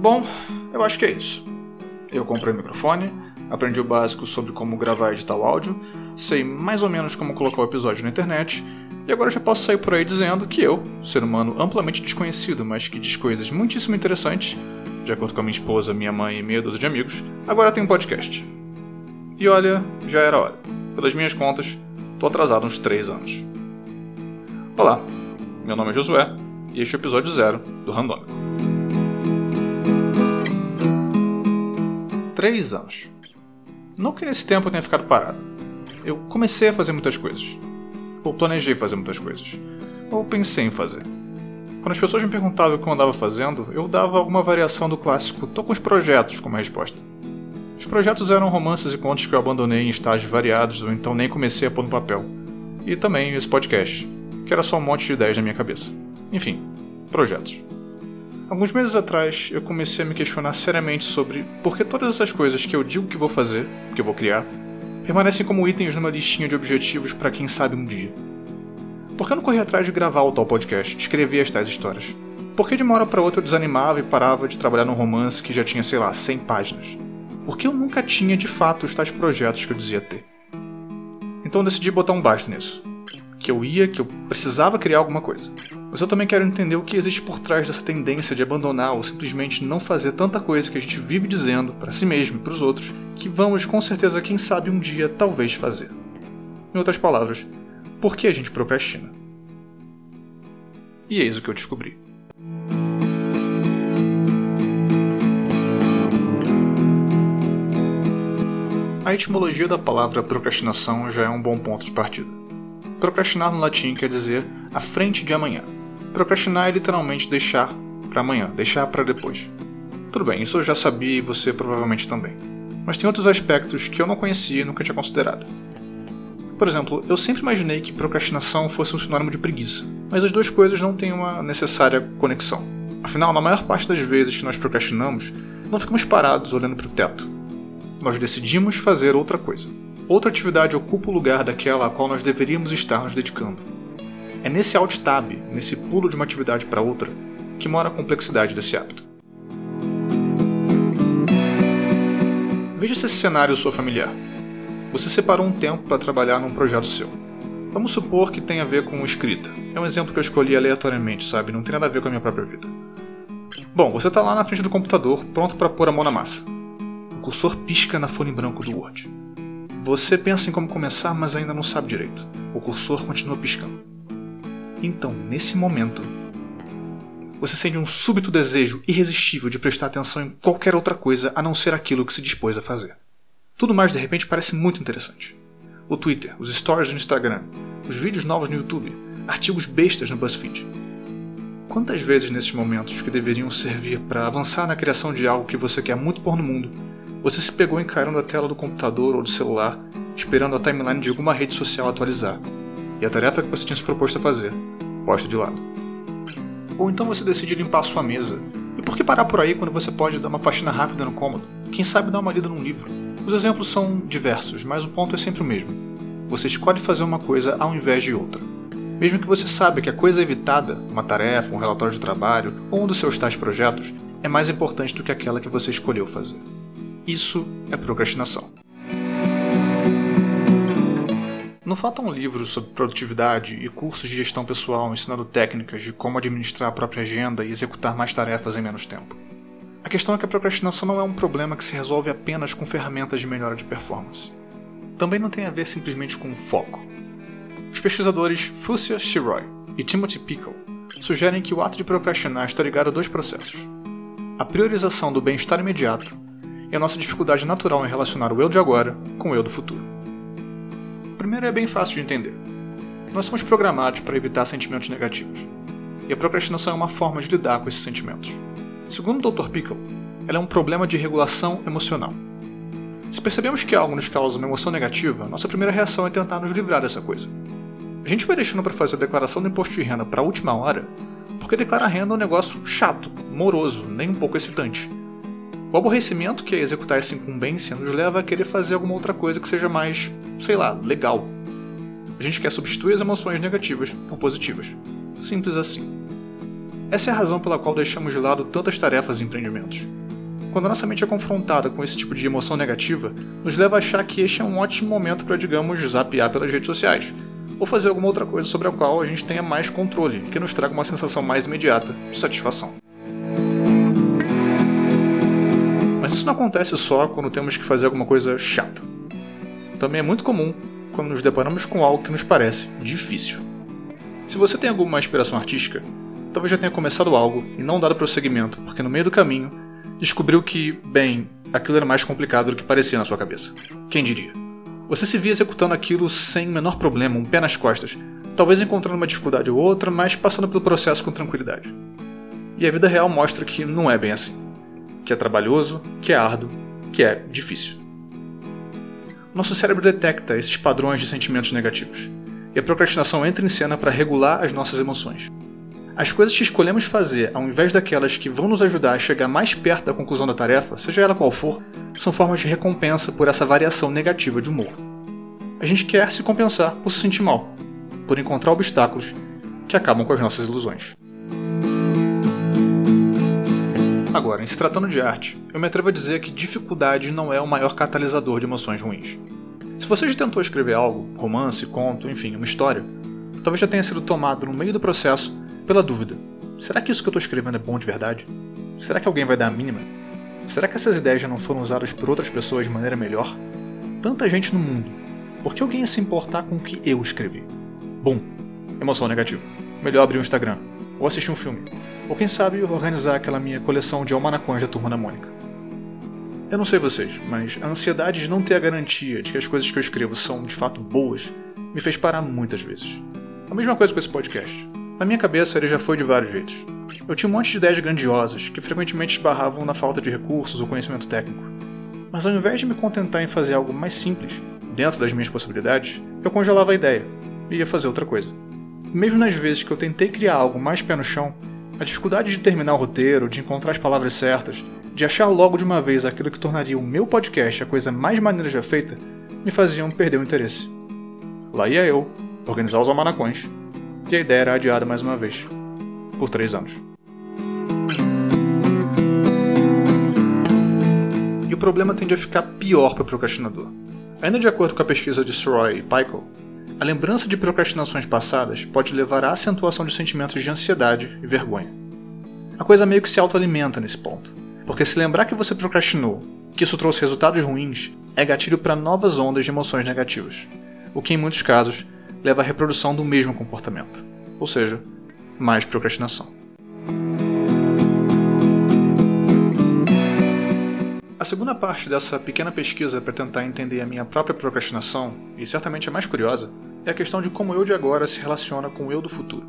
Bom, eu acho que é isso. Eu comprei o microfone, aprendi o básico sobre como gravar e editar o áudio, sei mais ou menos como colocar o episódio na internet, e agora já posso sair por aí dizendo que eu, ser humano amplamente desconhecido, mas que diz coisas muitíssimo interessantes, de acordo com a minha esposa, minha mãe e meia dúzia de amigos, agora tenho um podcast. E olha, já era hora. Pelas minhas contas, tô atrasado uns 3 anos. Olá, meu nome é Josué e este é o episódio zero do Randômico. 3 anos. Não que nesse tempo eu tenha ficado parado. Eu comecei a fazer muitas coisas. Ou planejei fazer muitas coisas. Ou pensei em fazer. Quando as pessoas me perguntavam o que eu andava fazendo, eu dava alguma variação do clássico tô com os projetos como resposta. Os projetos eram romances e contos que eu abandonei em estágios variados ou então nem comecei a pôr no papel. E também esse podcast, que era só um monte de ideias na minha cabeça. Enfim, projetos. Alguns meses atrás, eu comecei a me questionar seriamente sobre por que todas essas coisas que eu digo que vou fazer, que eu vou criar, permanecem como itens numa listinha de objetivos para quem sabe um dia. Por que eu não corri atrás de gravar o tal podcast, escrever as tais histórias? Por que de uma hora para outra eu desanimava e parava de trabalhar num romance que já tinha, sei lá, 100 páginas? Por que eu nunca tinha de fato os tais projetos que eu dizia ter? Então decidi botar um basta nisso. Que eu ia, que eu precisava criar alguma coisa. Mas eu também quero entender o que existe por trás dessa tendência de abandonar ou simplesmente não fazer tanta coisa que a gente vive dizendo para si mesmo e para os outros que vamos com certeza, quem sabe, um dia talvez fazer. Em outras palavras, por que a gente procrastina. E eis o que eu descobri. A etimologia da palavra procrastinação já é um bom ponto de partida. Procrastinar no latim quer dizer à frente de amanhã. Procrastinar é literalmente deixar para amanhã, deixar para depois. Tudo bem, isso eu já sabia e você provavelmente também. Mas tem outros aspectos que eu não conhecia e nunca tinha considerado. Por exemplo, eu sempre imaginei que procrastinação fosse um sinônimo de preguiça, mas as duas coisas não têm uma necessária conexão. Afinal, na maior parte das vezes que nós procrastinamos, não ficamos parados olhando para o teto. Nós decidimos fazer outra coisa. Outra atividade ocupa o lugar daquela a qual nós deveríamos estar nos dedicando. É nesse alt tab, nesse pulo de uma atividade para outra, que mora a complexidade desse hábito. Veja se esse cenário sou familiar. Você separou um tempo para trabalhar num projeto seu. Vamos supor que tenha a ver com escrita. É um exemplo que eu escolhi aleatoriamente, sabe? Não tem nada a ver com a minha própria vida. Bom, você está lá na frente do computador, pronto para pôr a mão na massa. O cursor pisca na folha em branco do Word. Você pensa em como começar, mas ainda não sabe direito. O cursor continua piscando. Então, nesse momento, você sente um súbito desejo irresistível de prestar atenção em qualquer outra coisa a não ser aquilo que se dispôs a fazer. Tudo mais de repente parece muito interessante. O Twitter, os stories no Instagram, os vídeos novos no YouTube, artigos bestas no BuzzFeed. Quantas vezes nesses momentos que deveriam servir para avançar na criação de algo que você quer muito pôr no mundo, você se pegou encarando a tela do computador ou do celular, esperando a timeline de alguma rede social atualizar, e a tarefa que você tinha se proposto a fazer, posta de lado. Ou então você decide limpar a sua mesa. E por que parar por aí quando você pode dar uma faxina rápida no cômodo? Quem sabe dar uma lida num livro? Os exemplos são diversos, mas o ponto é sempre o mesmo. Você escolhe fazer uma coisa ao invés de outra. Mesmo que você saiba que a coisa evitada, uma tarefa, um relatório de trabalho ou um dos seus tais projetos, é mais importante do que aquela que você escolheu fazer. Isso é procrastinação. Não faltam livros sobre produtividade e cursos de gestão pessoal ensinando técnicas de como administrar a própria agenda e executar mais tarefas em menos tempo. A questão é que a procrastinação não é um problema que se resolve apenas com ferramentas de melhora de performance. Também não tem a ver simplesmente com foco. Os pesquisadores Fusia Shiroy e Timothy Pickle sugerem que o ato de procrastinar está ligado a dois processos: a priorização do bem-estar imediato e a nossa dificuldade natural em relacionar o eu de agora com o eu do futuro. Primeiro é bem fácil de entender. Nós somos programados para evitar sentimentos negativos, e a procrastinação é uma forma de lidar com esses sentimentos. Segundo o Dr. Pickle, ela é um problema de regulação emocional. Se percebemos que algo nos causa uma emoção negativa, nossa primeira reação é tentar nos livrar dessa coisa. A gente vai deixando para fazer a declaração do imposto de renda para a última hora, porque declarar renda é um negócio chato, moroso, nem um pouco excitante. O aborrecimento que é executar essa incumbência nos leva a querer fazer alguma outra coisa que seja mais, sei lá, legal. A gente quer substituir as emoções negativas por positivas. Simples assim. Essa é a razão pela qual deixamos de lado tantas tarefas e empreendimentos. Quando a nossa mente é confrontada com esse tipo de emoção negativa, nos leva a achar que este é um ótimo momento para, digamos, zapear pelas redes sociais, ou fazer alguma outra coisa sobre a qual a gente tenha mais controle que nos traga uma sensação mais imediata de satisfação. Isso não acontece só quando temos que fazer alguma coisa chata. Também é muito comum quando nos deparamos com algo que nos parece difícil. Se você tem alguma inspiração artística, talvez já tenha começado algo e não dado prosseguimento, porque no meio do caminho descobriu que, bem, aquilo era mais complicado do que parecia na sua cabeça. Quem diria? Você se via executando aquilo sem o menor problema, um pé nas costas, talvez encontrando uma dificuldade ou outra, mas passando pelo processo com tranquilidade. E a vida real mostra que não é bem assim. Que é trabalhoso, que é árduo, que é difícil. Nosso cérebro detecta esses padrões de sentimentos negativos, e a procrastinação entra em cena para regular as nossas emoções. As coisas que escolhemos fazer, ao invés daquelas que vão nos ajudar a chegar mais perto da conclusão da tarefa, seja ela qual for, são formas de recompensa por essa variação negativa de humor. A gente quer se compensar por se sentir mal, por encontrar obstáculos que acabam com as nossas ilusões. Agora, em se tratando de arte, eu me atrevo a dizer que dificuldade não é o maior catalisador de emoções ruins. Se você já tentou escrever algo, romance, conto, enfim, uma história, talvez já tenha sido tomado no meio do processo pela dúvida: será que isso que eu estou escrevendo é bom de verdade? Será que alguém vai dar a mínima? Será que essas ideias já não foram usadas por outras pessoas de maneira melhor? Tanta gente no mundo. Por que alguém ia se importar com o que eu escrevi? Bom, emoção negativa. Melhor abrir o um Instagram. Ou assistir um filme. Ou quem sabe organizar aquela minha coleção de almanacões da Turma da Mônica. Eu não sei vocês, mas a ansiedade de não ter a garantia de que as coisas que eu escrevo são de fato boas me fez parar muitas vezes. A mesma coisa com esse podcast. Na minha cabeça ele já foi de vários jeitos. Eu tinha um monte de ideias grandiosas que frequentemente esbarravam na falta de recursos ou conhecimento técnico. Mas ao invés de me contentar em fazer algo mais simples, dentro das minhas possibilidades, eu congelava a ideia e ia fazer outra coisa. mesmo nas vezes que eu tentei criar algo mais pé no chão, a dificuldade de terminar o roteiro, de encontrar as palavras certas, de achar logo de uma vez aquilo que tornaria o meu podcast a coisa mais maneira já feita, me faziam perder o interesse. Lá ia eu, organizar os almanacões, e a ideia era adiada mais uma vez, por três anos. E o problema tende a ficar pior para o procrastinador. Ainda de acordo com a pesquisa de Sroy e Pikel, a lembrança de procrastinações passadas pode levar à acentuação de sentimentos de ansiedade e vergonha. A coisa meio que se autoalimenta nesse ponto, porque se lembrar que você procrastinou, que isso trouxe resultados ruins, é gatilho para novas ondas de emoções negativas, o que em muitos casos leva à reprodução do mesmo comportamento, ou seja, mais procrastinação. A segunda parte dessa pequena pesquisa para tentar entender a minha própria procrastinação, e certamente a mais curiosa, é a questão de como o eu de agora se relaciona com o eu do futuro.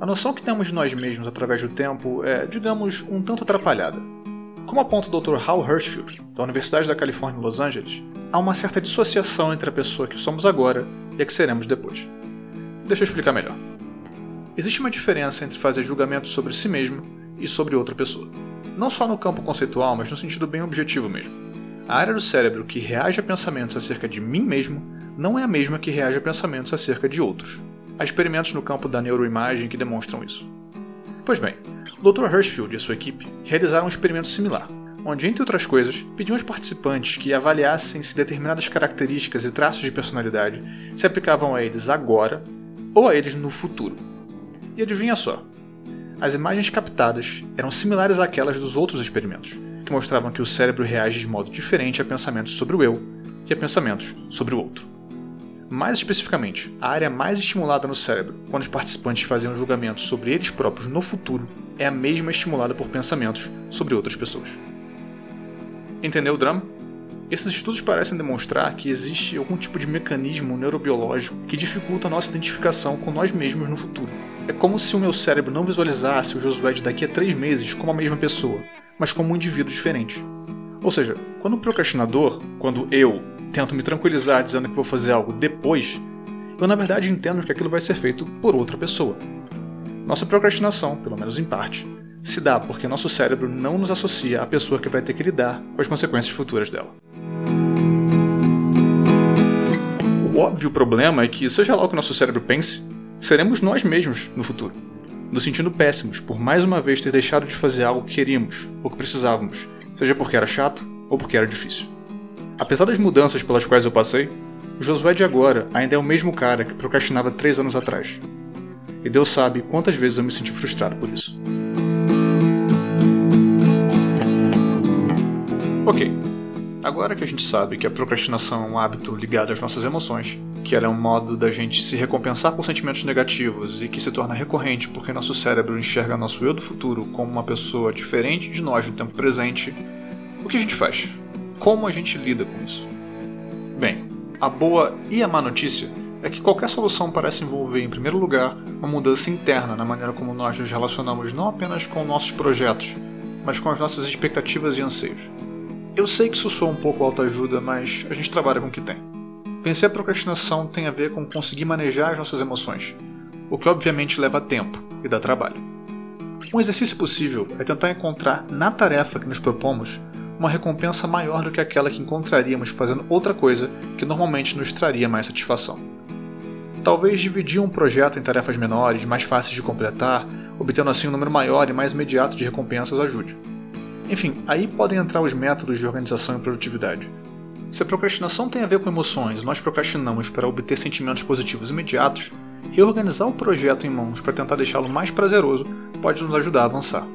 A noção que temos de nós mesmos através do tempo é, digamos, um tanto atrapalhada. Como aponta o Dr. Hal Hirschfield, da Universidade da Califórnia Los Angeles, há uma certa dissociação entre a pessoa que somos agora e a que seremos depois. Deixa eu explicar melhor. Existe uma diferença entre fazer julgamentos sobre si mesmo e sobre outra pessoa. Não só no campo conceitual, mas no sentido bem objetivo mesmo. A área do cérebro que reage a pensamentos acerca de mim mesmo não é a mesma que reage a pensamentos acerca de outros. Há experimentos no campo da neuroimagem que demonstram isso. Pois bem, o Dr. Hirschfield e sua equipe realizaram um experimento similar, onde, entre outras coisas, pediam aos participantes que avaliassem se determinadas características e traços de personalidade se aplicavam a eles agora ou a eles no futuro. E adivinha só, as imagens captadas eram similares àquelas dos outros experimentos, que mostravam que o cérebro reage de modo diferente a pensamentos sobre o eu e a pensamentos sobre o outro. Mais especificamente, a área mais estimulada no cérebro quando os participantes faziam julgamentos sobre eles próprios no futuro é a mesma estimulada por pensamentos sobre outras pessoas. Entendeu o drama? Esses estudos parecem demonstrar que existe algum tipo de mecanismo neurobiológico que dificulta a nossa identificação com nós mesmos no futuro. É como se o meu cérebro não visualizasse o Josué de daqui a três meses como a mesma pessoa, mas como um indivíduo diferente. Ou seja, quando o procrastinador, quando eu tento me tranquilizar dizendo que vou fazer algo depois, eu na verdade entendo que aquilo vai ser feito por outra pessoa. Nossa procrastinação, pelo menos em parte, se dá porque nosso cérebro não nos associa à pessoa que vai ter que lidar com as consequências futuras dela. O óbvio problema é que, seja lá o que nosso cérebro pense, seremos nós mesmos no futuro. nos sentindo péssimos por mais uma vez ter deixado de fazer algo que queríamos ou que precisávamos, seja porque era chato ou porque era difícil. Apesar das mudanças pelas quais eu passei, o Josué de agora ainda é o mesmo cara que procrastinava três anos atrás. E Deus sabe quantas vezes eu me senti frustrado por isso. Ok, agora que a gente sabe que a procrastinação é um hábito ligado às nossas emoções, que ela é um modo da gente se recompensar por sentimentos negativos e que se torna recorrente porque nosso cérebro enxerga nosso eu do futuro como uma pessoa diferente de nós no tempo presente, o que a gente faz? Como a gente lida com isso? Bem, a boa e a má notícia é que qualquer solução parece envolver, em primeiro lugar, uma mudança interna na maneira como nós nos relacionamos não apenas com nossos projetos, mas com as nossas expectativas e anseios. Eu sei que isso soa um pouco autoajuda, mas a gente trabalha com o que tem. Vencer a procrastinação tem a ver com conseguir manejar as nossas emoções, o que obviamente leva tempo e dá trabalho. Um exercício possível é tentar encontrar na tarefa que nos propomos uma recompensa maior do que aquela que encontraríamos fazendo outra coisa que normalmente nos traria mais satisfação. Talvez dividir um projeto em tarefas menores, mais fáceis de completar, obtendo assim um número maior e mais imediato de recompensas ajude. Enfim, aí podem entrar os métodos de organização e produtividade. Se a procrastinação tem a ver com emoções nós procrastinamos para obter sentimentos positivos imediatos, reorganizar o projeto em mãos para tentar deixá-lo mais prazeroso pode nos ajudar a avançar.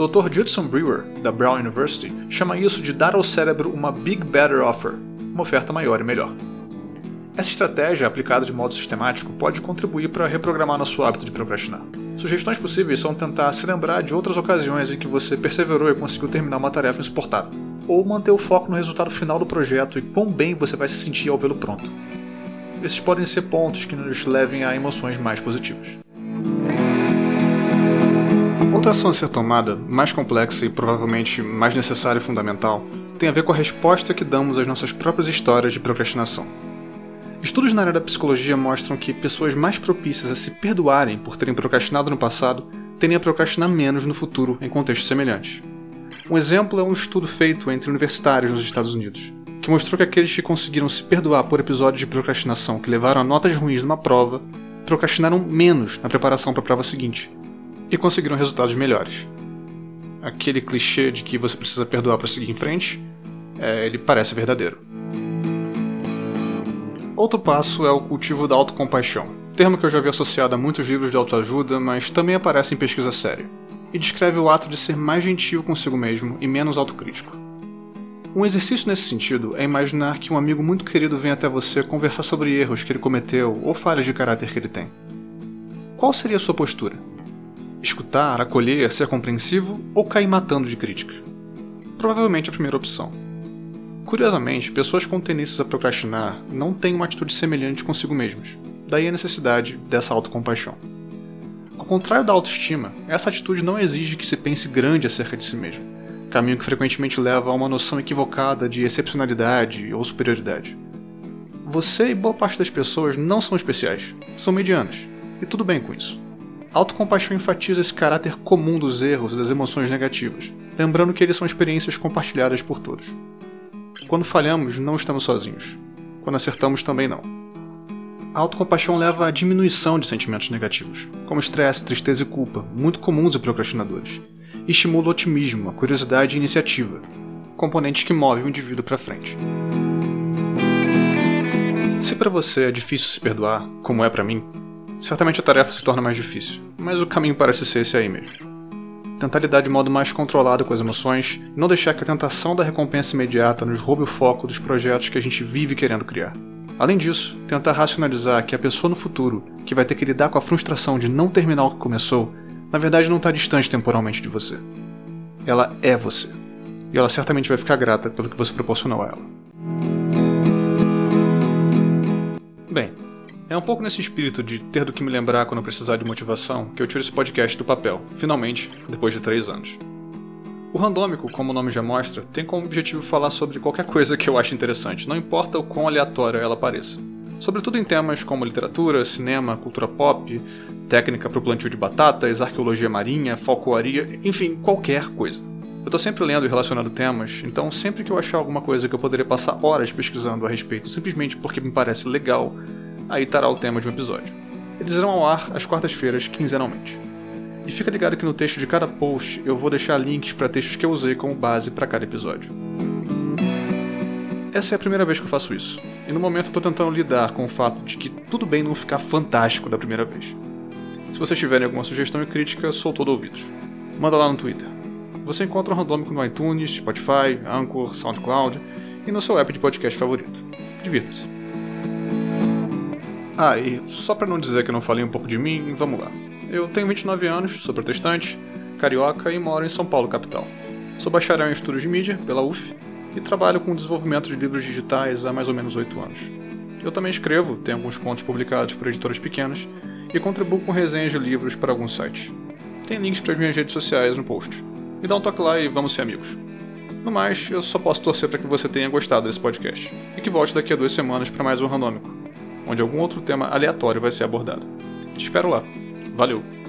Dr. Judson Brewer, da Brown University, chama isso de dar ao cérebro uma Big Better Offer, uma oferta maior e melhor. Essa estratégia, aplicada de modo sistemático, pode contribuir para reprogramar nosso hábito de procrastinar. Sugestões possíveis são tentar se lembrar de outras ocasiões em que você perseverou e conseguiu terminar uma tarefa insuportável, ou manter o foco no resultado final do projeto e quão bem você vai se sentir ao vê-lo pronto. Esses podem ser pontos que nos levem a emoções mais positivas. Outra ação a ser tomada, mais complexa e provavelmente mais necessária e fundamental, tem a ver com a resposta que damos às nossas próprias histórias de procrastinação. Estudos na área da psicologia mostram que pessoas mais propícias a se perdoarem por terem procrastinado no passado tendem a procrastinar menos no futuro em contextos semelhantes. Um exemplo é um estudo feito entre universitários nos Estados Unidos, que mostrou que aqueles que conseguiram se perdoar por episódios de procrastinação que levaram a notas ruins numa prova procrastinaram menos na preparação para a prova seguinte e conseguiram resultados melhores. Aquele clichê de que você precisa perdoar para seguir em frente, é, ele parece verdadeiro. Outro passo é o cultivo da autocompaixão, termo que eu já vi associado a muitos livros de autoajuda, mas também aparece em pesquisa séria, e descreve o ato de ser mais gentil consigo mesmo e menos autocrítico. Um exercício nesse sentido é imaginar que um amigo muito querido vem até você conversar sobre erros que ele cometeu ou falhas de caráter que ele tem. Qual seria a sua postura? Escutar, acolher, ser compreensivo ou cair matando de crítica? Provavelmente a primeira opção. Curiosamente, pessoas com tendências a procrastinar não têm uma atitude semelhante consigo mesmas. Daí a necessidade dessa autocompaixão. Ao contrário da autoestima, essa atitude não exige que se pense grande acerca de si mesmo, caminho que frequentemente leva a uma noção equivocada de excepcionalidade ou superioridade. Você e boa parte das pessoas não são especiais, são medianas, e tudo bem com isso. Autocompaixão enfatiza esse caráter comum dos erros e das emoções negativas, lembrando que eles são experiências compartilhadas por todos. Quando falhamos, não estamos sozinhos. Quando acertamos, também não. A autocompaixão leva à diminuição de sentimentos negativos, como estresse, tristeza e culpa, muito comuns em procrastinadores, e estimula o otimismo, a curiosidade e a iniciativa, componentes que movem o indivíduo para frente. Se para você é difícil se perdoar, como é para mim, certamente a tarefa se torna mais difícil, mas o caminho parece ser esse aí mesmo tentar lidar de modo mais controlado com as emoções e não deixar que a tentação da recompensa imediata nos roube o foco dos projetos que a gente vive querendo criar. Além disso, tentar racionalizar que a pessoa no futuro, que vai ter que lidar com a frustração de não terminar o que começou, na verdade não está distante temporalmente de você. Ela é você. E ela certamente vai ficar grata pelo que você proporcionou a ela. Bem, é um pouco nesse espírito de ter do que me lembrar quando precisar de motivação que eu tiro esse podcast do papel, finalmente, depois de três anos. O Randômico, como o nome já mostra, tem como objetivo falar sobre qualquer coisa que eu ache interessante, não importa o quão aleatória ela pareça. Sobretudo em temas como literatura, cinema, cultura pop, técnica para o plantio de batatas, arqueologia marinha, falcoaria, enfim, qualquer coisa. Eu tô sempre lendo e relacionando temas, então sempre que eu achar alguma coisa que eu poderia passar horas pesquisando a respeito simplesmente porque me parece legal, aí estará o tema de um episódio. Eles irão ao ar às quartas-feiras, quinzenalmente. E fica ligado que no texto de cada post eu vou deixar links para textos que eu usei como base para cada episódio. Essa é a primeira vez que eu faço isso, e no momento eu tô tentando lidar com o fato de que tudo bem não ficar fantástico da primeira vez. Se vocês tiverem alguma sugestão e crítica, sou todo ouvidos. Manda lá no Twitter. Você encontra o Randômico no iTunes, Spotify, Anchor, SoundCloud e no seu app de podcast favorito. Divirta-se. Ah, e só para não dizer que eu não falei um pouco de mim, vamos lá. Eu tenho 29 anos, sou protestante, carioca e moro em São Paulo, capital. Sou bacharel em estudos de mídia pela UF e trabalho com o desenvolvimento de livros digitais há mais ou menos 8 anos. Eu também escrevo, tenho alguns contos publicados por editoras pequenas e contribuo com resenhas de livros para alguns sites. Tem links para as minhas redes sociais no post. Me dá um toque lá e vamos ser amigos. No mais, eu só posso torcer para que você tenha gostado desse podcast e que volte daqui a duas semanas para mais um Ranômico, onde algum outro tema aleatório vai ser abordado. Te espero lá. Valeu!